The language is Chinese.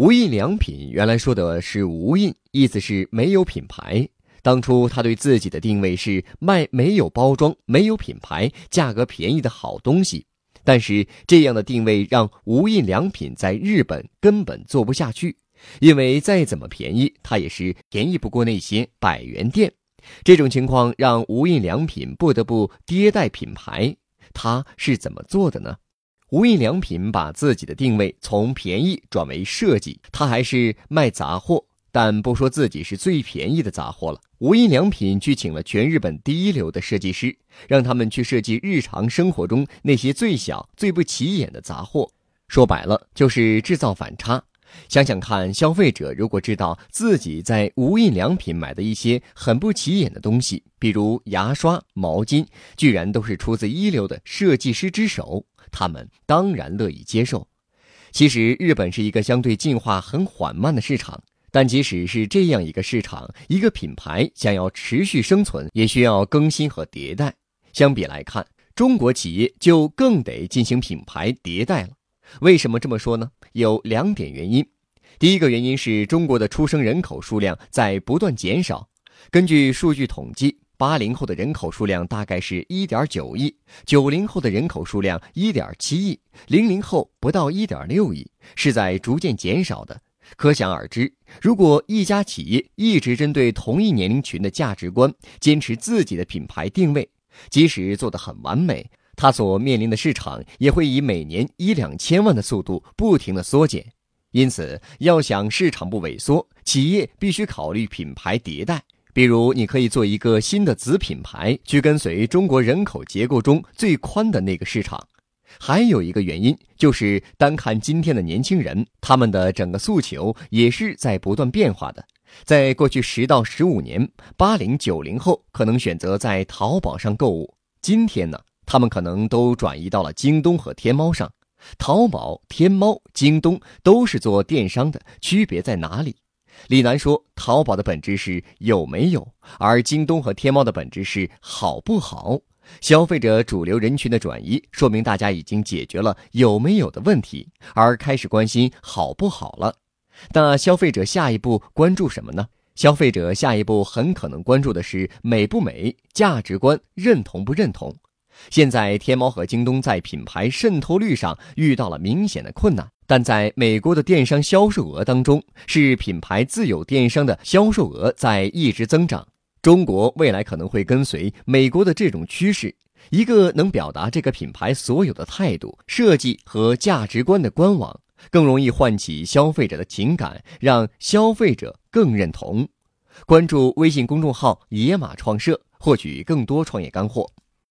无印良品原来说的是无印，意思是没有品牌。当初他对自己的定位是卖没有包装、没有品牌、价格便宜的好东西。但是这样的定位让无印良品在日本根本做不下去，因为再怎么便宜，它也是便宜不过那些百元店。这种情况让无印良品不得不迭代品牌。它是怎么做的呢？无印良品把自己的定位从便宜转为设计，它还是卖杂货，但不说自己是最便宜的杂货了。无印良品去请了全日本第一流的设计师，让他们去设计日常生活中那些最小、最不起眼的杂货。说白了，就是制造反差。想想看，消费者如果知道自己在无印良品买的一些很不起眼的东西，比如牙刷、毛巾，居然都是出自一流的设计师之手。他们当然乐意接受。其实，日本是一个相对进化很缓慢的市场，但即使是这样一个市场，一个品牌想要持续生存，也需要更新和迭代。相比来看，中国企业就更得进行品牌迭代了。为什么这么说呢？有两点原因。第一个原因是中国的出生人口数量在不断减少，根据数据统计。八零后的人口数量大概是一点九亿，九零后的人口数量一点七亿，零零后不到一点六亿，是在逐渐减少的。可想而知，如果一家企业一直针对同一年龄群的价值观，坚持自己的品牌定位，即使做得很完美，它所面临的市场也会以每年一两千万的速度不停的缩减。因此，要想市场不萎缩，企业必须考虑品牌迭代。比如，你可以做一个新的子品牌，去跟随中国人口结构中最宽的那个市场。还有一个原因，就是单看今天的年轻人，他们的整个诉求也是在不断变化的。在过去十到十五年，八零九零后可能选择在淘宝上购物，今天呢，他们可能都转移到了京东和天猫上。淘宝、天猫、京东都是做电商的，区别在哪里？李楠说：“淘宝的本质是有没有，而京东和天猫的本质是好不好。消费者主流人群的转移，说明大家已经解决了有没有的问题，而开始关心好不好了。那消费者下一步关注什么呢？消费者下一步很可能关注的是美不美、价值观认同不认同。现在，天猫和京东在品牌渗透率上遇到了明显的困难。”但在美国的电商销售额当中，是品牌自有电商的销售额在一直增长。中国未来可能会跟随美国的这种趋势，一个能表达这个品牌所有的态度、设计和价值观的官网，更容易唤起消费者的情感，让消费者更认同。关注微信公众号“野马创社”，获取更多创业干货。